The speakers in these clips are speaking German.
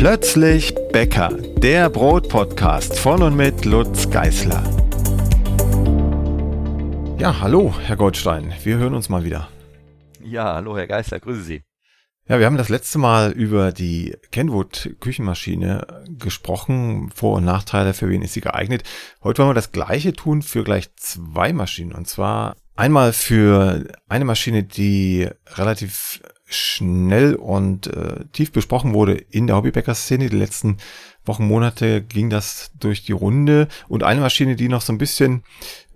Plötzlich Bäcker, der Brotpodcast von und mit Lutz Geißler. Ja, hallo, Herr Goldstein, wir hören uns mal wieder. Ja, hallo, Herr Geißler, grüße Sie. Ja, wir haben das letzte Mal über die Kenwood Küchenmaschine gesprochen. Vor- und Nachteile, für wen ist sie geeignet. Heute wollen wir das gleiche tun für gleich zwei Maschinen. Und zwar einmal für eine Maschine, die relativ schnell und äh, tief besprochen wurde in der Hobbybäcker-Szene. Die letzten Wochen, Monate ging das durch die Runde. Und eine Maschine, die noch so ein bisschen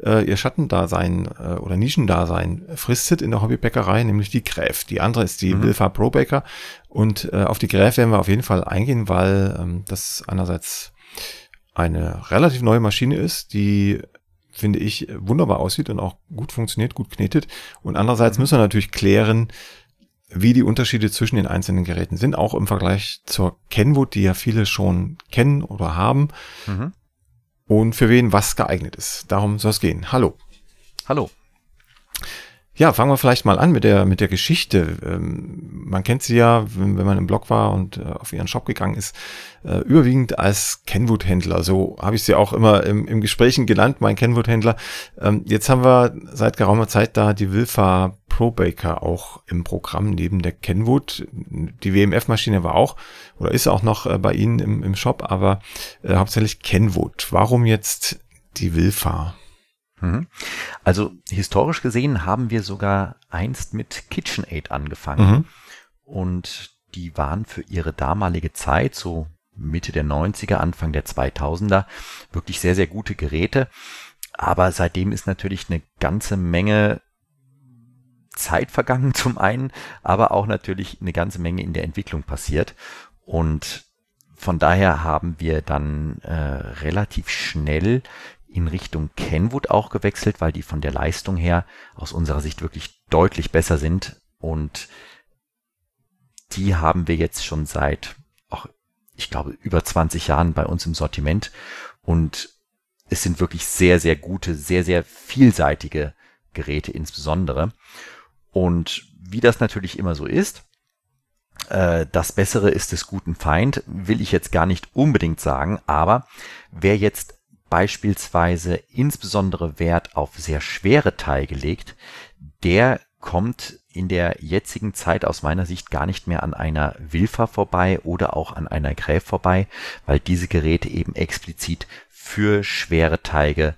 äh, ihr Schattendasein äh, oder Nischendasein fristet in der Hobbybäckerei, nämlich die Gräf. Die andere ist die mhm. Wilfa Pro Baker. Und äh, auf die Gräf werden wir auf jeden Fall eingehen, weil ähm, das einerseits eine relativ neue Maschine ist, die finde ich wunderbar aussieht und auch gut funktioniert, gut knetet. Und andererseits mhm. müssen wir natürlich klären, wie die Unterschiede zwischen den einzelnen Geräten sind, auch im Vergleich zur Kenwood, die ja viele schon kennen oder haben. Mhm. Und für wen was geeignet ist. Darum soll es gehen. Hallo. Hallo. Ja, fangen wir vielleicht mal an mit der, mit der Geschichte. Ähm, man kennt sie ja, wenn, man im Blog war und äh, auf ihren Shop gegangen ist, äh, überwiegend als Kenwood-Händler. So habe ich sie auch immer im, im Gesprächen genannt, mein Kenwood-Händler. Ähm, jetzt haben wir seit geraumer Zeit da die Wilfa Pro Baker auch im Programm neben der Kenwood. Die WMF-Maschine war auch oder ist auch noch äh, bei Ihnen im, im Shop, aber hauptsächlich Kenwood. Warum jetzt die Wilfa? Mhm. Also historisch gesehen haben wir sogar einst mit KitchenAid angefangen. Mhm. Und die waren für ihre damalige Zeit, so Mitte der 90er, Anfang der 2000er, wirklich sehr, sehr gute Geräte. Aber seitdem ist natürlich eine ganze Menge Zeit vergangen zum einen, aber auch natürlich eine ganze Menge in der Entwicklung passiert. Und von daher haben wir dann äh, relativ schnell in Richtung Kenwood auch gewechselt, weil die von der Leistung her aus unserer Sicht wirklich deutlich besser sind. Und die haben wir jetzt schon seit, auch, ich glaube, über 20 Jahren bei uns im Sortiment. Und es sind wirklich sehr, sehr gute, sehr, sehr vielseitige Geräte insbesondere. Und wie das natürlich immer so ist, äh, das Bessere ist des guten Feind, will ich jetzt gar nicht unbedingt sagen, aber wer jetzt beispielsweise insbesondere Wert auf sehr schwere Teige legt, der kommt in der jetzigen Zeit aus meiner Sicht gar nicht mehr an einer Wilfa vorbei oder auch an einer Gräf vorbei, weil diese Geräte eben explizit für schwere Teige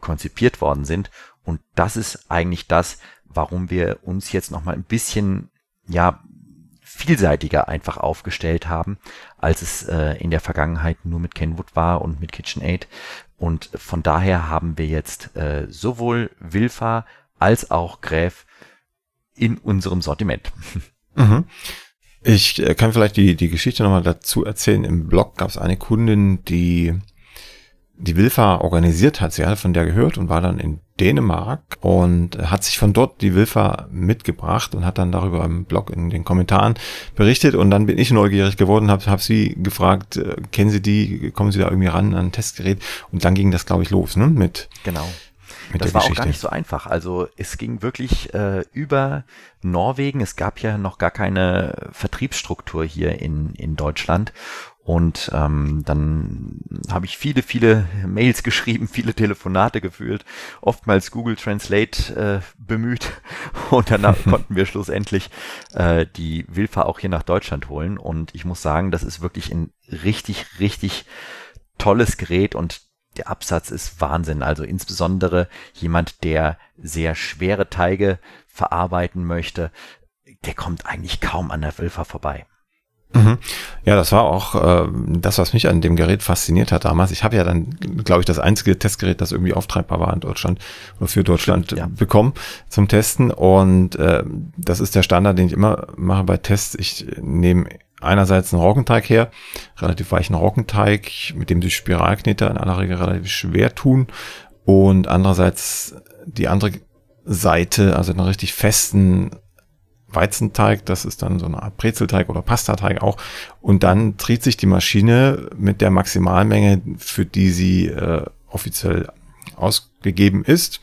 konzipiert worden sind. Und das ist eigentlich das, warum wir uns jetzt noch mal ein bisschen, ja, vielseitiger einfach aufgestellt haben, als es äh, in der Vergangenheit nur mit Kenwood war und mit KitchenAid. Und von daher haben wir jetzt äh, sowohl Wilfa als auch Gräf in unserem Sortiment. Mhm. Ich äh, kann vielleicht die, die Geschichte nochmal dazu erzählen. Im Blog gab es eine Kundin, die die Wilfa organisiert hat. Sie hat von der gehört und war dann in Dänemark und hat sich von dort die Wilfa mitgebracht und hat dann darüber im Blog in den Kommentaren berichtet. Und dann bin ich neugierig geworden, habe hab sie gefragt, äh, kennen Sie die, kommen Sie da irgendwie ran an ein Testgerät? Und dann ging das, glaube ich, los, ne? Mit genau. Mit das war Geschichte. auch gar nicht so einfach. Also es ging wirklich äh, über Norwegen. Es gab ja noch gar keine Vertriebsstruktur hier in, in Deutschland. Und ähm, dann habe ich viele, viele Mails geschrieben, viele Telefonate gefühlt, oftmals Google Translate äh, bemüht. Und danach konnten wir schlussendlich äh, die Wilfa auch hier nach Deutschland holen. Und ich muss sagen, das ist wirklich ein richtig, richtig tolles Gerät und der Absatz ist Wahnsinn. Also insbesondere jemand, der sehr schwere Teige verarbeiten möchte, der kommt eigentlich kaum an der Wilfa vorbei. Mhm. Ja, das war auch äh, das, was mich an dem Gerät fasziniert hat damals. Ich habe ja dann, glaube ich, das einzige Testgerät, das irgendwie auftreibbar war in Deutschland oder für Deutschland Stimmt, ja. bekommen zum Testen. Und äh, das ist der Standard, den ich immer mache bei Tests. Ich nehme einerseits einen Roggenteig her, relativ weichen Roggenteig, mit dem sich Spiralkneter in aller Regel relativ schwer tun. Und andererseits die andere Seite, also einen richtig festen Weizenteig, das ist dann so eine Art Brezelteig oder Pastateig auch. Und dann dreht sich die Maschine mit der Maximalmenge, für die sie äh, offiziell ausgegeben ist,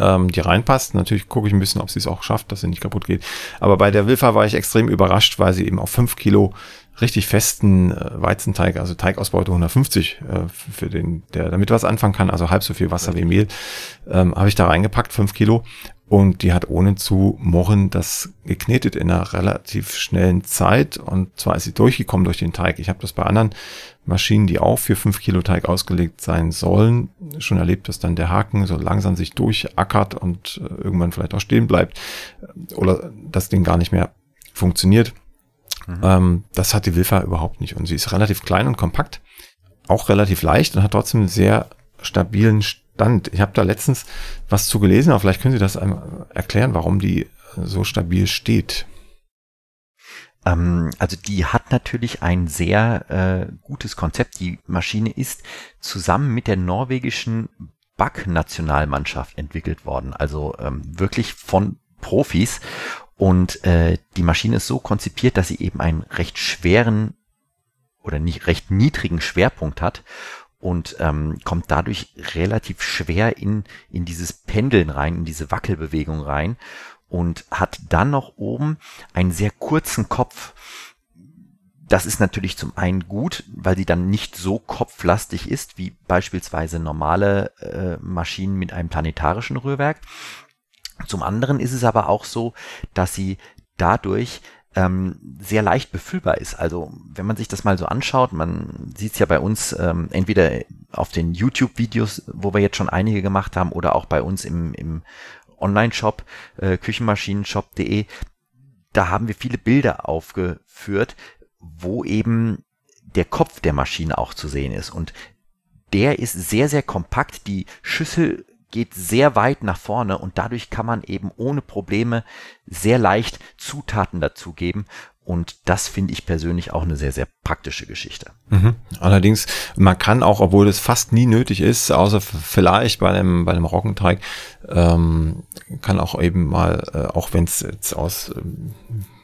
ähm, die reinpasst. Natürlich gucke ich ein bisschen, ob sie es auch schafft, dass sie nicht kaputt geht. Aber bei der Wilfa war ich extrem überrascht, weil sie eben auf fünf Kilo richtig festen äh, Weizenteig, also Teigausbeute 150 äh, für den, der damit was anfangen kann, also halb so viel Wasser wie Mehl, ähm, habe ich da reingepackt, fünf Kilo. Und die hat ohne zu mochen das geknetet in einer relativ schnellen Zeit. Und zwar ist sie durchgekommen durch den Teig. Ich habe das bei anderen Maschinen, die auch für fünf Kilo Teig ausgelegt sein sollen, schon erlebt, dass dann der Haken so langsam sich durchackert und äh, irgendwann vielleicht auch stehen bleibt oder das Ding gar nicht mehr funktioniert. Mhm. Ähm, das hat die Wilfa überhaupt nicht. Und sie ist relativ klein und kompakt, auch relativ leicht und hat trotzdem einen sehr stabilen Stand. Ich habe da letztens was zu gelesen, aber vielleicht können Sie das einmal erklären, warum die so stabil steht. Ähm, also die hat natürlich ein sehr äh, gutes Konzept. Die Maschine ist zusammen mit der norwegischen Back-Nationalmannschaft entwickelt worden. Also ähm, wirklich von Profis. Und äh, die Maschine ist so konzipiert, dass sie eben einen recht schweren oder nicht recht niedrigen Schwerpunkt hat und ähm, kommt dadurch relativ schwer in, in dieses Pendeln rein, in diese Wackelbewegung rein und hat dann noch oben einen sehr kurzen Kopf. Das ist natürlich zum einen gut, weil sie dann nicht so kopflastig ist wie beispielsweise normale äh, Maschinen mit einem planetarischen Rührwerk. Zum anderen ist es aber auch so, dass sie dadurch ähm, sehr leicht befüllbar ist. Also wenn man sich das mal so anschaut, man sieht es ja bei uns ähm, entweder auf den YouTube-Videos, wo wir jetzt schon einige gemacht haben, oder auch bei uns im, im Online-Shop, äh, küchenmaschinenshop.de, da haben wir viele Bilder aufgeführt, wo eben der Kopf der Maschine auch zu sehen ist. Und der ist sehr, sehr kompakt. Die Schüssel geht sehr weit nach vorne und dadurch kann man eben ohne Probleme sehr leicht Zutaten dazugeben. Und das finde ich persönlich auch eine sehr, sehr praktische Geschichte. Mhm. Allerdings, man kann auch, obwohl es fast nie nötig ist, außer vielleicht bei einem, bei einem Roggenteig, ähm, kann auch eben mal, äh, auch wenn es jetzt aus ähm,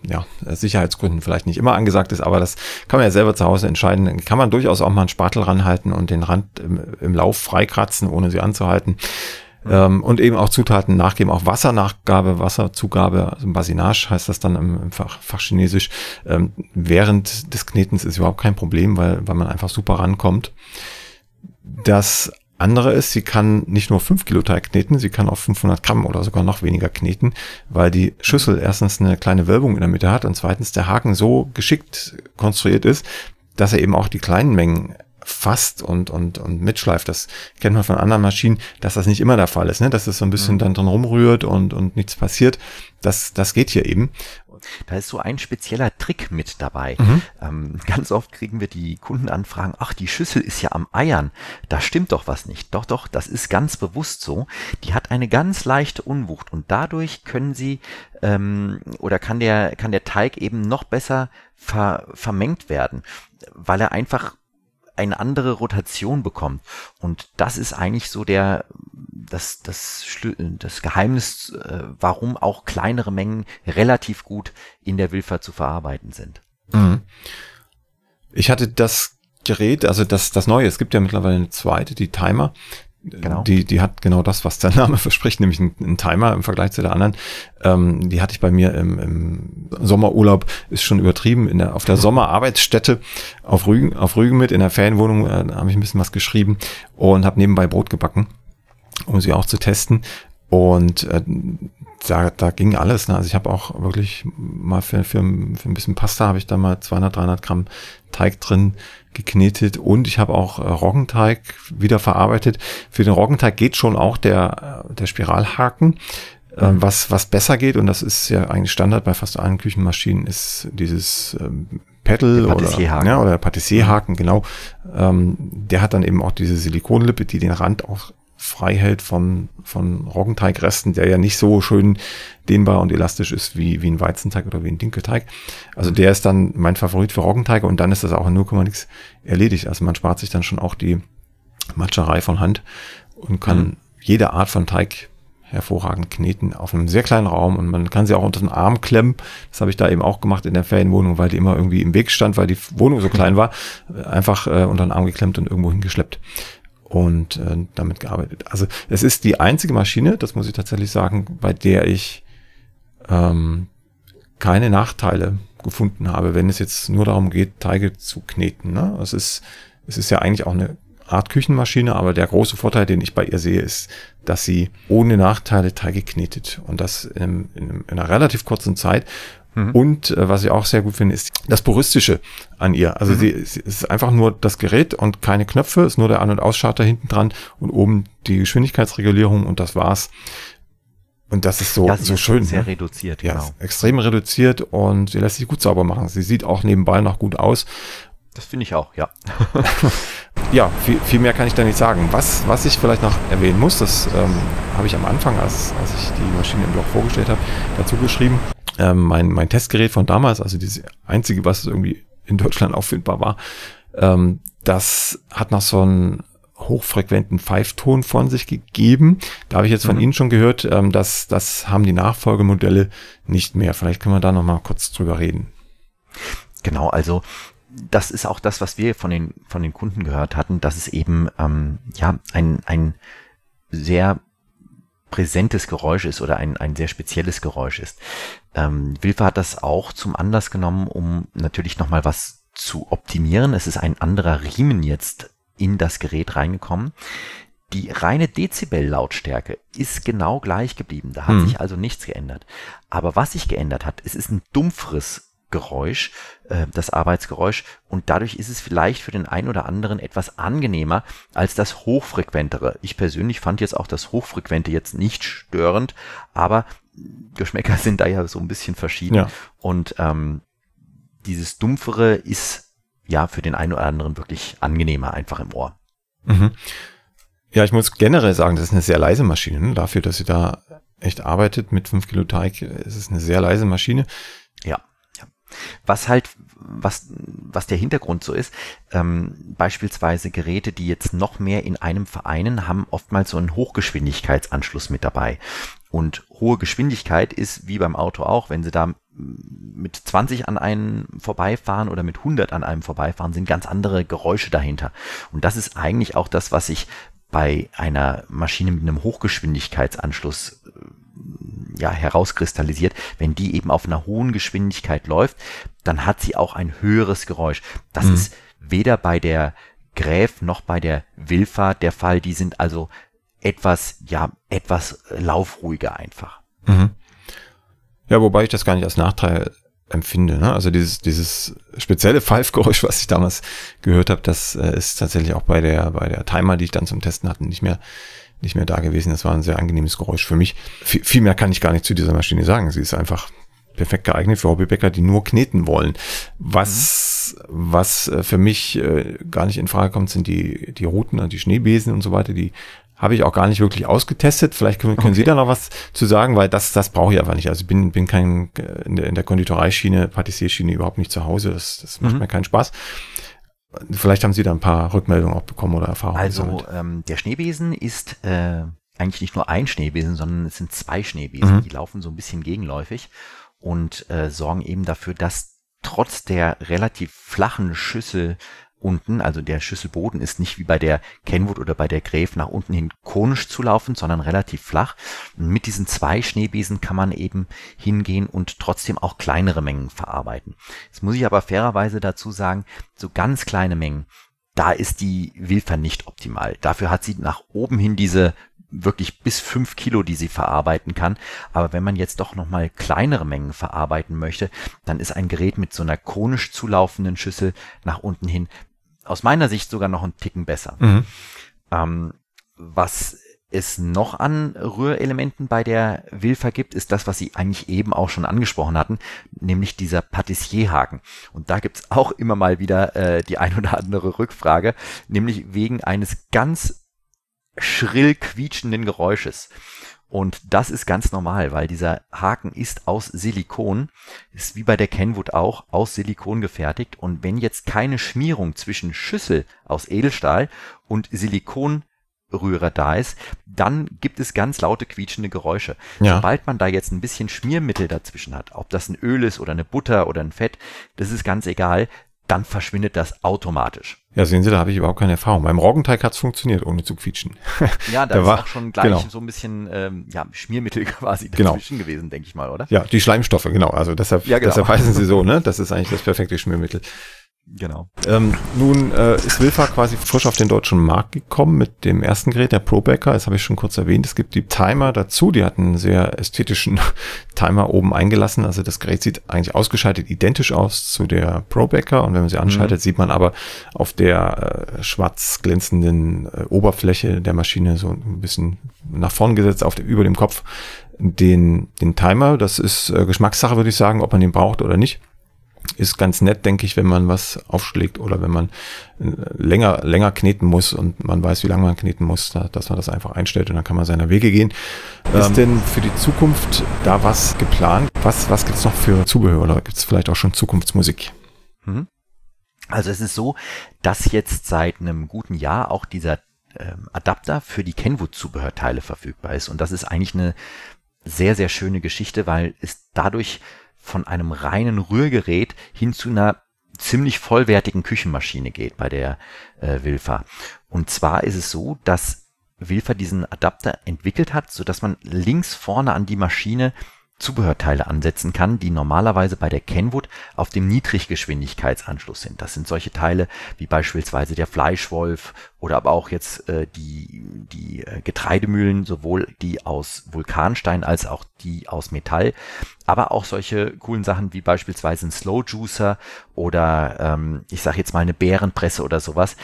ja, Sicherheitsgründen vielleicht nicht immer angesagt ist, aber das kann man ja selber zu Hause entscheiden. Kann man durchaus auch mal einen Spatel ranhalten und den Rand im, im Lauf freikratzen, ohne sie anzuhalten. Ähm, und eben auch Zutaten nachgeben, auch Wassernachgabe, Wasserzugabe, also Basinage heißt das dann im, im Fach, Fachchinesisch. Ähm, während des Knetens ist überhaupt kein Problem, weil, weil man einfach super rankommt. Das andere ist, sie kann nicht nur 5 Kilo Teig kneten, sie kann auch 500 Gramm oder sogar noch weniger kneten, weil die Schüssel erstens eine kleine Wölbung in der Mitte hat und zweitens der Haken so geschickt konstruiert ist, dass er eben auch die kleinen Mengen fasst und, und, und mitschleift. Das kennt man von anderen Maschinen, dass das nicht immer der Fall ist, ne? dass es so ein bisschen mhm. dann drin rumrührt und, und nichts passiert. Das, das geht hier eben. Da ist so ein spezieller Trick mit dabei. Mhm. Ähm, ganz oft kriegen wir die Kundenanfragen, ach, die Schüssel ist ja am Eiern. Da stimmt doch was nicht. Doch, doch, das ist ganz bewusst so. Die hat eine ganz leichte Unwucht und dadurch können sie ähm, oder kann der, kann der Teig eben noch besser ver, vermengt werden, weil er einfach eine andere Rotation bekommt. Und das ist eigentlich so der, das, das, das Geheimnis, äh, warum auch kleinere Mengen relativ gut in der Wilfer zu verarbeiten sind. Mhm. Ich hatte das Gerät, also das, das neue, es gibt ja mittlerweile eine zweite, die Timer. Genau. Die, die hat genau das, was der Name verspricht, nämlich einen, Timer im Vergleich zu der anderen. Ähm, die hatte ich bei mir im, im Sommerurlaub, ist schon übertrieben, in der, auf der Sommerarbeitsstätte auf Rügen, auf Rügen mit, in der Ferienwohnung, äh, habe ich ein bisschen was geschrieben und habe nebenbei Brot gebacken, um sie auch zu testen. Und äh, da, da ging alles. Ne? Also ich habe auch wirklich mal für, für, für ein bisschen Pasta habe ich da mal 200, 300 Gramm Teig drin geknetet und ich habe auch äh, Roggenteig wieder verarbeitet. Für den Roggenteig geht schon auch der, äh, der Spiralhaken. Ähm, mhm. was, was besser geht, und das ist ja eigentlich Standard bei fast allen Küchenmaschinen, ist dieses ähm, Pedal oder, ja, oder Patissierhaken, genau. Ähm, der hat dann eben auch diese Silikonlippe, die den Rand auch frei hält von, von Roggenteigresten, der ja nicht so schön dehnbar und elastisch ist wie, wie ein Weizenteig oder wie ein Dinkelteig. Also der ist dann mein Favorit für Roggenteige und dann ist das auch in 0, nix erledigt. Also man spart sich dann schon auch die Matscherei von Hand und kann mhm. jede Art von Teig hervorragend kneten auf einem sehr kleinen Raum und man kann sie auch unter den Arm klemmen. Das habe ich da eben auch gemacht in der Ferienwohnung, weil die immer irgendwie im Weg stand, weil die Wohnung so klein war. Einfach äh, unter den Arm geklemmt und irgendwo hingeschleppt und äh, damit gearbeitet. Also es ist die einzige Maschine, das muss ich tatsächlich sagen, bei der ich ähm, keine Nachteile gefunden habe, wenn es jetzt nur darum geht, Teige zu kneten. Ne? Es ist, es ist ja eigentlich auch eine Art Küchenmaschine, aber der große Vorteil, den ich bei ihr sehe, ist, dass sie ohne Nachteile Teige knetet und das in, in, in einer relativ kurzen Zeit. Mhm. Und äh, was ich auch sehr gut finde, ist das Puristische an ihr. Also mhm. sie, sie ist einfach nur das Gerät und keine Knöpfe, ist nur der An- und Ausschalter hinten dran und oben die Geschwindigkeitsregulierung und das war's. Und das ist so, ja, so schön. Sehr ne? reduziert, ja, genau. Extrem reduziert und sie lässt sich gut sauber machen. Sie sieht auch nebenbei noch gut aus. Das finde ich auch, ja. ja, viel, viel, mehr kann ich da nicht sagen. Was, was ich vielleicht noch erwähnen muss, das ähm, habe ich am Anfang, als, als ich die Maschine im Blog vorgestellt habe, dazu geschrieben. Ähm, mein, mein Testgerät von damals, also das einzige, was irgendwie in Deutschland auffindbar war, ähm, das hat noch so einen hochfrequenten Pfeifton von sich gegeben. Da habe ich jetzt von mhm. Ihnen schon gehört, ähm, dass das haben die Nachfolgemodelle nicht mehr. Vielleicht können wir da noch mal kurz drüber reden. Genau, also das ist auch das, was wir von den, von den Kunden gehört hatten, dass es eben ähm, ja ein, ein sehr präsentes Geräusch ist oder ein, ein sehr spezielles Geräusch ist. Ähm, Wilfer hat das auch zum Anlass genommen, um natürlich nochmal was zu optimieren. Es ist ein anderer Riemen jetzt in das Gerät reingekommen. Die reine Dezibel-Lautstärke ist genau gleich geblieben. Da hat hm. sich also nichts geändert. Aber was sich geändert hat, es ist ein dumpferes Geräusch, äh, das Arbeitsgeräusch. Und dadurch ist es vielleicht für den einen oder anderen etwas angenehmer als das hochfrequentere. Ich persönlich fand jetzt auch das hochfrequente jetzt nicht störend, aber Geschmäcker sind da ja so ein bisschen verschieden. Ja. Und ähm, dieses dumpfere ist ja für den einen oder anderen wirklich angenehmer einfach im Ohr. Mhm. Ja, ich muss generell sagen, das ist eine sehr leise Maschine. Ne? Dafür, dass sie da echt arbeitet mit 5 Kilo Teig, ist es eine sehr leise Maschine. Ja. Was halt, was, was der Hintergrund so ist, ähm, beispielsweise Geräte, die jetzt noch mehr in einem vereinen, haben oftmals so einen Hochgeschwindigkeitsanschluss mit dabei. Und hohe Geschwindigkeit ist wie beim Auto auch, wenn Sie da mit 20 an einem vorbeifahren oder mit 100 an einem vorbeifahren, sind ganz andere Geräusche dahinter. Und das ist eigentlich auch das, was ich bei einer Maschine mit einem Hochgeschwindigkeitsanschluss ja, herauskristallisiert. Wenn die eben auf einer hohen Geschwindigkeit läuft, dann hat sie auch ein höheres Geräusch. Das mhm. ist weder bei der Gräf noch bei der Wilfa der Fall. Die sind also etwas, ja, etwas laufruhiger einfach. Mhm. Ja, wobei ich das gar nicht als Nachteil empfinde. Ne? Also dieses, dieses spezielle Pfeifgeräusch, was ich damals gehört habe, das äh, ist tatsächlich auch bei der, bei der Timer, die ich dann zum Testen hatte, nicht mehr, nicht mehr da gewesen. Das war ein sehr angenehmes Geräusch für mich. V viel mehr kann ich gar nicht zu dieser Maschine sagen. Sie ist einfach perfekt geeignet für Hobbybäcker, die nur kneten wollen. Was, mhm. was äh, für mich äh, gar nicht in Frage kommt, sind die, die Routen und die Schneebesen und so weiter. Die habe ich auch gar nicht wirklich ausgetestet. Vielleicht können, können okay. Sie da noch was zu sagen, weil das, das brauche ich einfach nicht. Also ich bin, bin kein, in der, in der Konditoreischiene, Patissierschiene überhaupt nicht zu Hause. Das, das macht mhm. mir keinen Spaß. Vielleicht haben Sie da ein paar Rückmeldungen auch bekommen oder Erfahrungen. Also ähm, der Schneebesen ist äh, eigentlich nicht nur ein Schneebesen, sondern es sind zwei Schneebesen. Mhm. Die laufen so ein bisschen gegenläufig und äh, sorgen eben dafür, dass trotz der relativ flachen Schüssel unten, also der Schüsselboden ist nicht wie bei der Kenwood oder bei der Gräf nach unten hin konisch zu laufen, sondern relativ flach. Und mit diesen zwei Schneebesen kann man eben hingehen und trotzdem auch kleinere Mengen verarbeiten. Jetzt muss ich aber fairerweise dazu sagen, so ganz kleine Mengen, da ist die Wilfer nicht optimal. Dafür hat sie nach oben hin diese wirklich bis fünf Kilo, die sie verarbeiten kann. Aber wenn man jetzt doch nochmal kleinere Mengen verarbeiten möchte, dann ist ein Gerät mit so einer konisch zulaufenden Schüssel nach unten hin aus meiner Sicht sogar noch einen Ticken besser. Mhm. Ähm, was es noch an Rührelementen bei der Wilfer gibt, ist das, was Sie eigentlich eben auch schon angesprochen hatten, nämlich dieser Patissierhaken. Und da gibt's auch immer mal wieder äh, die ein oder andere Rückfrage, nämlich wegen eines ganz schrill quietschenden Geräusches. Und das ist ganz normal, weil dieser Haken ist aus Silikon, ist wie bei der Kenwood auch aus Silikon gefertigt. Und wenn jetzt keine Schmierung zwischen Schüssel aus Edelstahl und Silikonrührer da ist, dann gibt es ganz laute quietschende Geräusche. Ja. Sobald man da jetzt ein bisschen Schmiermittel dazwischen hat, ob das ein Öl ist oder eine Butter oder ein Fett, das ist ganz egal dann verschwindet das automatisch. Ja, sehen Sie, da habe ich überhaupt keine Erfahrung. Beim Roggenteig hat es funktioniert, ohne zu quietschen. Ja, da, da ist war, auch schon gleich genau. so ein bisschen ähm, ja, Schmiermittel quasi genau. dazwischen genau. gewesen, denke ich mal, oder? Ja, die Schleimstoffe, genau. Also deshalb, ja, genau. deshalb heißen sie so, ne? Das ist eigentlich das perfekte Schmiermittel. Genau. Ähm, nun äh, ist Wilfa quasi frisch auf den deutschen Markt gekommen mit dem ersten Gerät, der ProBacker. Das habe ich schon kurz erwähnt. Es gibt die Timer dazu. Die hatten einen sehr ästhetischen Timer oben eingelassen. Also das Gerät sieht eigentlich ausgeschaltet identisch aus zu der ProBacker. Und wenn man sie anschaltet, mhm. sieht man aber auf der äh, schwarz glänzenden äh, Oberfläche der Maschine so ein bisschen nach vorn gesetzt auf dem, über dem Kopf den, den Timer. Das ist äh, Geschmackssache, würde ich sagen, ob man den braucht oder nicht ist ganz nett, denke ich, wenn man was aufschlägt oder wenn man äh, länger, länger kneten muss und man weiß, wie lange man kneten muss, dass man das einfach einstellt und dann kann man seiner Wege gehen. Ist ähm, denn für die Zukunft da was geplant? Was, was gibt's noch für Zubehör oder gibt's vielleicht auch schon Zukunftsmusik? Mhm. Also es ist so, dass jetzt seit einem guten Jahr auch dieser ähm, Adapter für die Kenwood-Zubehörteile verfügbar ist. Und das ist eigentlich eine sehr, sehr schöne Geschichte, weil es dadurch von einem reinen Rührgerät hin zu einer ziemlich vollwertigen Küchenmaschine geht bei der äh, Wilfa. Und zwar ist es so, dass Wilfa diesen Adapter entwickelt hat, so dass man links vorne an die Maschine Zubehörteile ansetzen kann, die normalerweise bei der Kenwood auf dem Niedriggeschwindigkeitsanschluss sind. Das sind solche Teile wie beispielsweise der Fleischwolf oder aber auch jetzt äh, die, die äh, Getreidemühlen, sowohl die aus Vulkanstein als auch die aus Metall, aber auch solche coolen Sachen wie beispielsweise ein Slow Juicer oder ähm, ich sage jetzt mal eine Bärenpresse oder sowas.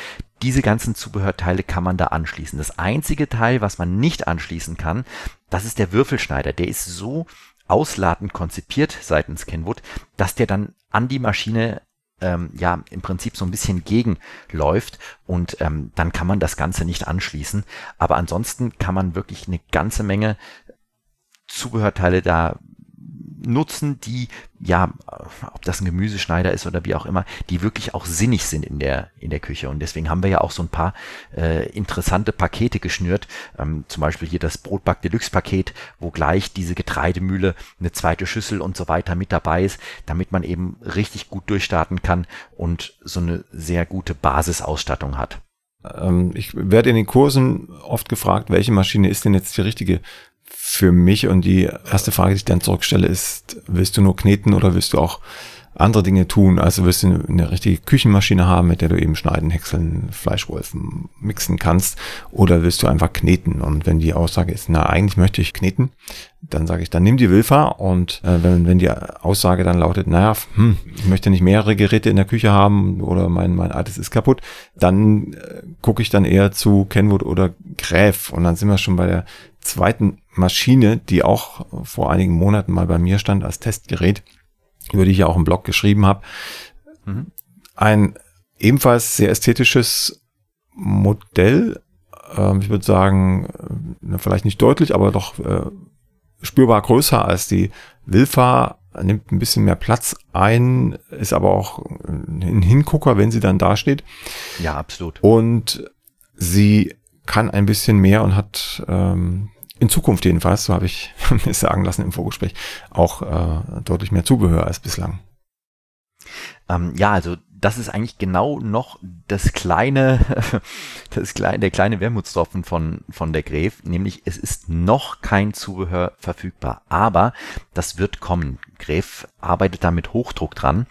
Diese ganzen Zubehörteile kann man da anschließen. Das einzige Teil, was man nicht anschließen kann, das ist der Würfelschneider. Der ist so ausladend konzipiert seitens Kenwood, dass der dann an die Maschine ähm, ja im Prinzip so ein bisschen gegenläuft und ähm, dann kann man das Ganze nicht anschließen. Aber ansonsten kann man wirklich eine ganze Menge Zubehörteile da nutzen, die, ja, ob das ein Gemüseschneider ist oder wie auch immer, die wirklich auch sinnig sind in der, in der Küche. Und deswegen haben wir ja auch so ein paar äh, interessante Pakete geschnürt. Ähm, zum Beispiel hier das Brotback Deluxe Paket, wo gleich diese Getreidemühle, eine zweite Schüssel und so weiter mit dabei ist, damit man eben richtig gut durchstarten kann und so eine sehr gute Basisausstattung hat. Ähm, ich werde in den Kursen oft gefragt, welche Maschine ist denn jetzt die richtige für mich. Und die erste Frage, die ich dann zurückstelle, ist, willst du nur kneten oder willst du auch andere Dinge tun? Also willst du eine richtige Küchenmaschine haben, mit der du eben schneiden, häckseln, Fleischwolfen mixen kannst? Oder willst du einfach kneten? Und wenn die Aussage ist, na, eigentlich möchte ich kneten, dann sage ich, dann nimm die Wilfa und äh, wenn, wenn die Aussage dann lautet, naja, hm, ich möchte nicht mehrere Geräte in der Küche haben oder mein, mein altes ist kaputt, dann äh, gucke ich dann eher zu Kenwood oder Gräf und dann sind wir schon bei der zweiten Maschine, die auch vor einigen Monaten mal bei mir stand als Testgerät, über die ich ja auch im Blog geschrieben habe. Mhm. Ein ebenfalls sehr ästhetisches Modell. Ähm, ich würde sagen, äh, vielleicht nicht deutlich, aber doch äh, spürbar größer als die Wilfa, nimmt ein bisschen mehr Platz ein, ist aber auch ein Hingucker, wenn sie dann dasteht. Ja, absolut. Und sie kann ein bisschen mehr und hat ähm, in Zukunft jedenfalls, so habe ich mir sagen lassen im Vorgespräch, auch äh, deutlich mehr Zubehör als bislang. Ähm, ja, also das ist eigentlich genau noch das kleine, das kleine, der kleine Wermutstropfen von, von der Gräf, nämlich es ist noch kein Zubehör verfügbar, aber das wird kommen. Gräf arbeitet da mit Hochdruck dran.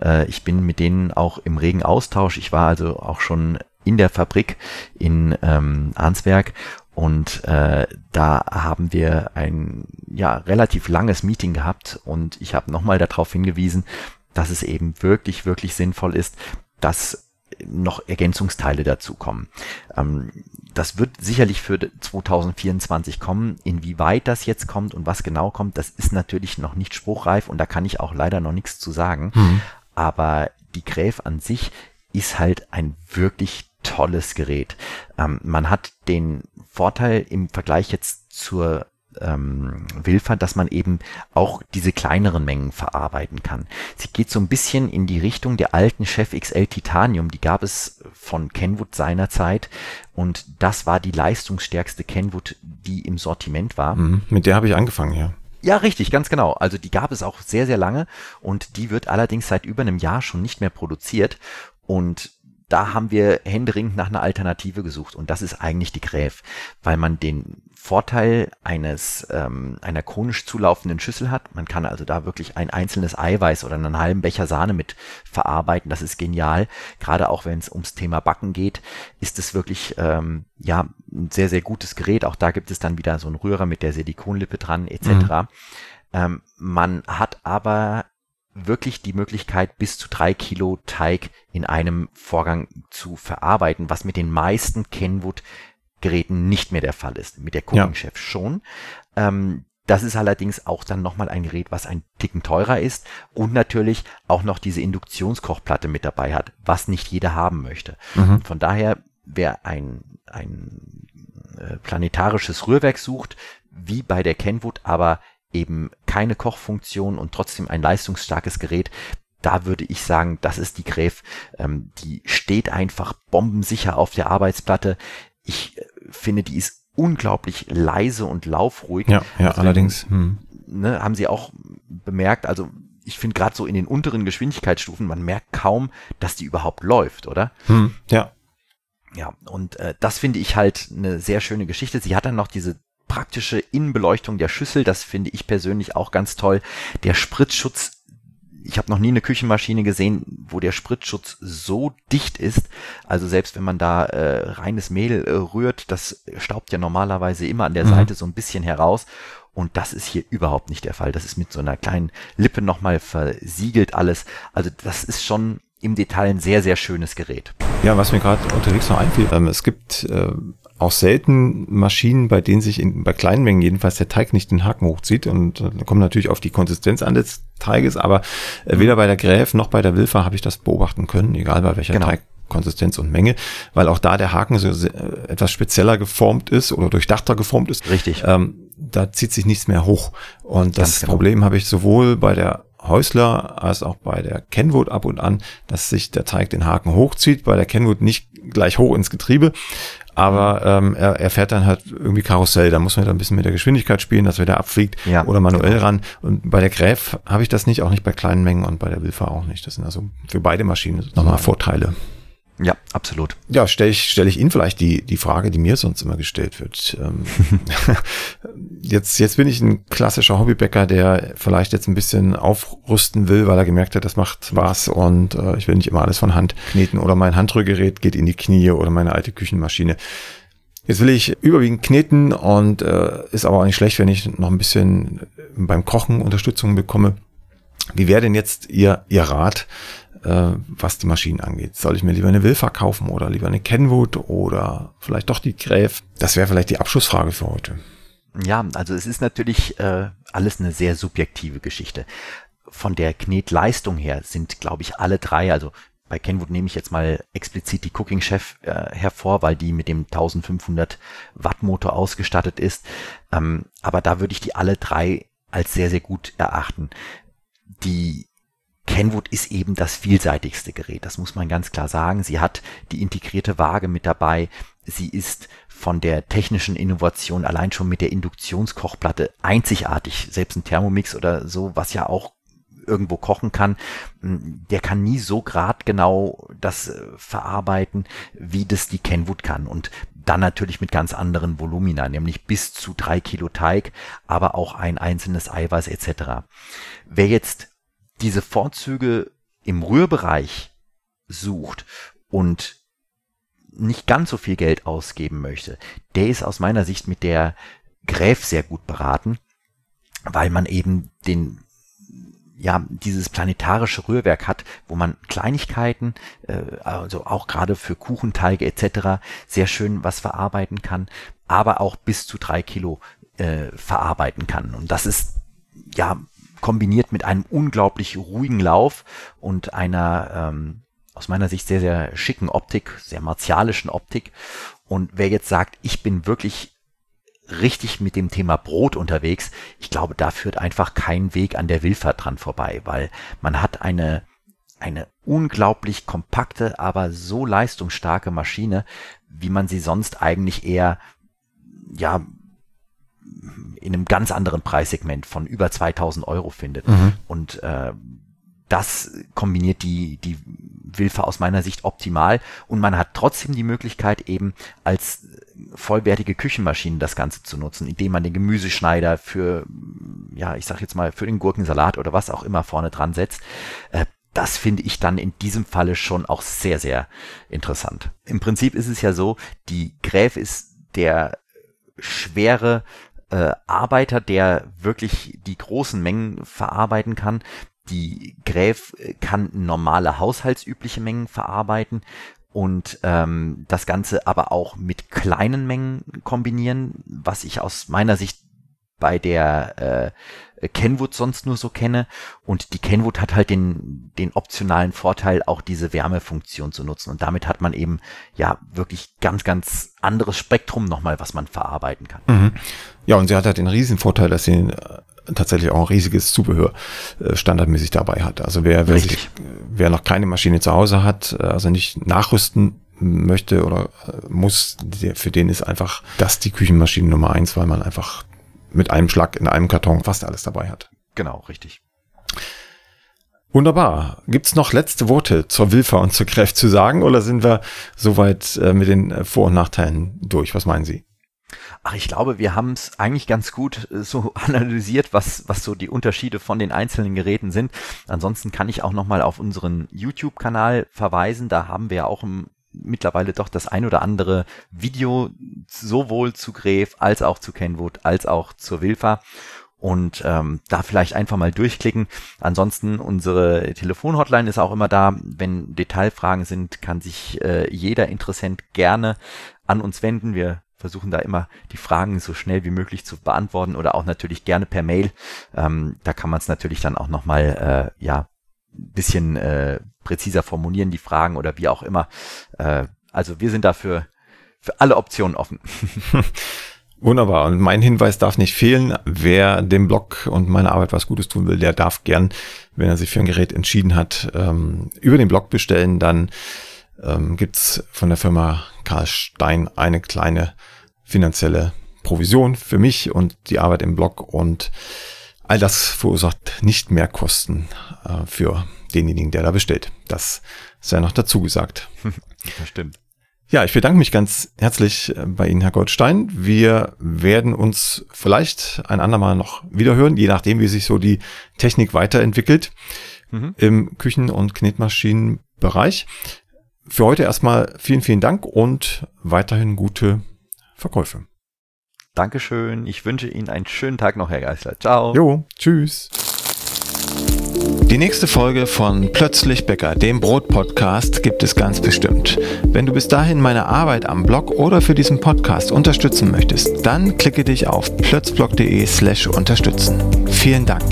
Äh, ich bin mit denen auch im regen Austausch. Ich war also auch schon in der Fabrik in ähm, Arnsberg und äh, da haben wir ein ja relativ langes Meeting gehabt und ich habe nochmal darauf hingewiesen, dass es eben wirklich, wirklich sinnvoll ist, dass noch Ergänzungsteile dazu kommen. Ähm, das wird sicherlich für 2024 kommen. Inwieweit das jetzt kommt und was genau kommt, das ist natürlich noch nicht spruchreif und da kann ich auch leider noch nichts zu sagen. Mhm. Aber die Gräf an sich ist halt ein wirklich tolles Gerät. Ähm, man hat den Vorteil im Vergleich jetzt zur ähm, Wilfer, dass man eben auch diese kleineren Mengen verarbeiten kann. Sie geht so ein bisschen in die Richtung der alten Chef XL Titanium, die gab es von Kenwood seinerzeit und das war die leistungsstärkste Kenwood, die im Sortiment war. Mhm, mit der habe ich angefangen, ja. Ja, richtig, ganz genau. Also die gab es auch sehr, sehr lange und die wird allerdings seit über einem Jahr schon nicht mehr produziert. Und da haben wir händeringend nach einer Alternative gesucht und das ist eigentlich die Gräf, weil man den Vorteil eines ähm, einer konisch zulaufenden Schüssel hat. Man kann also da wirklich ein einzelnes Eiweiß oder einen halben Becher Sahne mit verarbeiten. Das ist genial. Gerade auch wenn es ums Thema Backen geht, ist es wirklich ähm, ja ein sehr sehr gutes Gerät. Auch da gibt es dann wieder so einen Rührer mit der Silikonlippe dran etc. Mhm. Ähm, man hat aber wirklich die Möglichkeit, bis zu drei Kilo Teig in einem Vorgang zu verarbeiten, was mit den meisten Kenwood-Geräten nicht mehr der Fall ist. Mit der Cooking Chef ja. schon. Ähm, das ist allerdings auch dann nochmal ein Gerät, was ein Ticken teurer ist und natürlich auch noch diese Induktionskochplatte mit dabei hat, was nicht jeder haben möchte. Mhm. Von daher, wer ein, ein äh, planetarisches Rührwerk sucht, wie bei der Kenwood, aber eben keine Kochfunktion und trotzdem ein leistungsstarkes Gerät, da würde ich sagen, das ist die Gräf. Ähm, die steht einfach bombensicher auf der Arbeitsplatte. Ich äh, finde, die ist unglaublich leise und laufruhig. Ja, ja also, allerdings. Hm. Ne, haben Sie auch bemerkt, also ich finde gerade so in den unteren Geschwindigkeitsstufen, man merkt kaum, dass die überhaupt läuft, oder? Hm, ja. Ja, und äh, das finde ich halt eine sehr schöne Geschichte. Sie hat dann noch diese praktische Innenbeleuchtung der Schüssel, das finde ich persönlich auch ganz toll. Der Spritzschutz ich habe noch nie eine Küchenmaschine gesehen, wo der Spritzschutz so dicht ist. Also selbst wenn man da äh, reines Mehl äh, rührt, das staubt ja normalerweise immer an der mhm. Seite so ein bisschen heraus. Und das ist hier überhaupt nicht der Fall. Das ist mit so einer kleinen Lippe nochmal versiegelt alles. Also das ist schon im Detail ein sehr, sehr schönes Gerät. Ja, was mir gerade unterwegs noch einfiel, ähm, es gibt äh, auch selten Maschinen, bei denen sich in, bei kleinen Mengen jedenfalls der Teig nicht den Haken hochzieht. Und äh, da kommt natürlich auf die Konsistenz an des Teiges, aber äh, weder bei der Gräf noch bei der Wilfer habe ich das beobachten können, egal bei welcher genau. Teigkonsistenz und Menge, weil auch da der Haken so sehr, äh, etwas spezieller geformt ist oder durchdachter geformt ist. Richtig. Ähm, da zieht sich nichts mehr hoch. Und das genau. Problem habe ich sowohl bei der Häusler als auch bei der Kenwood ab und an, dass sich der Teig den Haken hochzieht, bei der Kenwood nicht gleich hoch ins Getriebe aber ähm, er, er fährt dann halt irgendwie Karussell. Da muss man dann ein bisschen mit der Geschwindigkeit spielen, dass er da abfliegt ja, oder manuell genau. ran. Und bei der Gräf habe ich das nicht, auch nicht bei kleinen Mengen und bei der Wilfer auch nicht. Das sind also für beide Maschinen nochmal Vorteile. Ja, absolut. Ja, stelle ich, stell ich Ihnen vielleicht die, die Frage, die mir sonst immer gestellt wird. Ähm, jetzt, jetzt bin ich ein klassischer Hobbybäcker, der vielleicht jetzt ein bisschen aufrüsten will, weil er gemerkt hat, das macht Spaß und äh, ich will nicht immer alles von Hand kneten oder mein Handrührgerät geht in die Knie oder meine alte Küchenmaschine. Jetzt will ich überwiegend kneten und äh, ist aber auch nicht schlecht, wenn ich noch ein bisschen beim Kochen Unterstützung bekomme. Wie wäre denn jetzt Ihr, Ihr Rat? Äh, was die Maschinen angeht. Soll ich mir lieber eine Wilfer kaufen oder lieber eine Kenwood oder vielleicht doch die Gräf? Das wäre vielleicht die Abschlussfrage für heute. Ja, also es ist natürlich äh, alles eine sehr subjektive Geschichte. Von der Knetleistung her sind, glaube ich, alle drei, also bei Kenwood nehme ich jetzt mal explizit die Cooking Chef äh, hervor, weil die mit dem 1500 Watt Motor ausgestattet ist. Ähm, aber da würde ich die alle drei als sehr, sehr gut erachten. Die Kenwood ist eben das vielseitigste Gerät, das muss man ganz klar sagen. Sie hat die integrierte Waage mit dabei. Sie ist von der technischen Innovation allein schon mit der Induktionskochplatte einzigartig. Selbst ein Thermomix oder so, was ja auch irgendwo kochen kann, der kann nie so gradgenau das äh, verarbeiten, wie das die Kenwood kann. Und dann natürlich mit ganz anderen Volumina, nämlich bis zu drei Kilo Teig, aber auch ein einzelnes Eiweiß etc. Wer jetzt diese Vorzüge im Rührbereich sucht und nicht ganz so viel Geld ausgeben möchte, der ist aus meiner Sicht mit der Gräf sehr gut beraten, weil man eben den ja dieses planetarische Rührwerk hat, wo man Kleinigkeiten, äh, also auch gerade für Kuchenteige etc. sehr schön was verarbeiten kann, aber auch bis zu drei Kilo äh, verarbeiten kann. Und das ist ja kombiniert mit einem unglaublich ruhigen Lauf und einer ähm, aus meiner Sicht sehr, sehr schicken Optik, sehr martialischen Optik. Und wer jetzt sagt, ich bin wirklich richtig mit dem Thema Brot unterwegs, ich glaube, da führt einfach kein Weg an der Wilfahrt dran vorbei, weil man hat eine, eine unglaublich kompakte, aber so leistungsstarke Maschine, wie man sie sonst eigentlich eher, ja, in einem ganz anderen Preissegment von über 2000 Euro findet. Mhm. Und äh, das kombiniert die, die Wilfer aus meiner Sicht optimal und man hat trotzdem die Möglichkeit eben als vollwertige Küchenmaschine das Ganze zu nutzen, indem man den Gemüseschneider für, ja, ich sag jetzt mal, für den Gurkensalat oder was auch immer vorne dran setzt. Äh, das finde ich dann in diesem Falle schon auch sehr, sehr interessant. Im Prinzip ist es ja so, die Gräf ist der schwere äh, Arbeiter, der wirklich die großen Mengen verarbeiten kann. Die Gräf kann normale haushaltsübliche Mengen verarbeiten und ähm, das Ganze aber auch mit kleinen Mengen kombinieren, was ich aus meiner Sicht bei der äh, Kenwood sonst nur so kenne. Und die Kenwood hat halt den, den optionalen Vorteil, auch diese Wärmefunktion zu nutzen. Und damit hat man eben ja wirklich ganz, ganz anderes Spektrum nochmal, was man verarbeiten kann. Mhm. Ja, und sie hat halt den riesen Vorteil, dass sie äh, tatsächlich auch ein riesiges Zubehör äh, standardmäßig dabei hat. Also wer, wer, sich, wer noch keine Maschine zu Hause hat, äh, also nicht nachrüsten möchte oder äh, muss, der, für den ist einfach das die Küchenmaschine Nummer eins, weil man einfach mit einem Schlag in einem Karton fast alles dabei hat. Genau, richtig. Wunderbar. Gibt's noch letzte Worte zur Wilfer und zur Kräft zu sagen oder sind wir soweit äh, mit den äh, Vor- und Nachteilen durch? Was meinen Sie? Ach, ich glaube, wir haben es eigentlich ganz gut äh, so analysiert, was, was so die Unterschiede von den einzelnen Geräten sind. Ansonsten kann ich auch nochmal auf unseren YouTube-Kanal verweisen. Da haben wir auch im mittlerweile doch das ein oder andere Video sowohl zu Gräf als auch zu Kenwood als auch zur Wilfa und ähm, da vielleicht einfach mal durchklicken. Ansonsten unsere Telefonhotline ist auch immer da. Wenn Detailfragen sind, kann sich äh, jeder Interessent gerne an uns wenden. Wir versuchen da immer die Fragen so schnell wie möglich zu beantworten oder auch natürlich gerne per Mail. Ähm, da kann man es natürlich dann auch nochmal äh, ja bisschen äh, präziser formulieren, die Fragen oder wie auch immer. Äh, also wir sind dafür für alle Optionen offen. Wunderbar. Und mein Hinweis darf nicht fehlen. Wer dem Blog und meiner Arbeit was Gutes tun will, der darf gern, wenn er sich für ein Gerät entschieden hat, ähm, über den Blog bestellen. Dann ähm, gibt's von der Firma Karl Stein eine kleine finanzielle Provision für mich und die Arbeit im Blog und all das verursacht nicht mehr Kosten äh, für denjenigen, der da bestellt. Das sei noch dazu gesagt. Das stimmt. Ja, ich bedanke mich ganz herzlich äh, bei Ihnen, Herr Goldstein. Wir werden uns vielleicht ein andermal noch wiederhören, je nachdem, wie sich so die Technik weiterentwickelt mhm. im Küchen- und Knetmaschinenbereich. Für heute erstmal vielen, vielen Dank und weiterhin gute Verkäufe. Dankeschön. Ich wünsche Ihnen einen schönen Tag noch, Herr Geisler. Ciao. Jo, tschüss. Die nächste Folge von Plötzlich Bäcker, dem Brot-Podcast, gibt es ganz bestimmt. Wenn du bis dahin meine Arbeit am Blog oder für diesen Podcast unterstützen möchtest, dann klicke dich auf plötzblog.de slash unterstützen. Vielen Dank.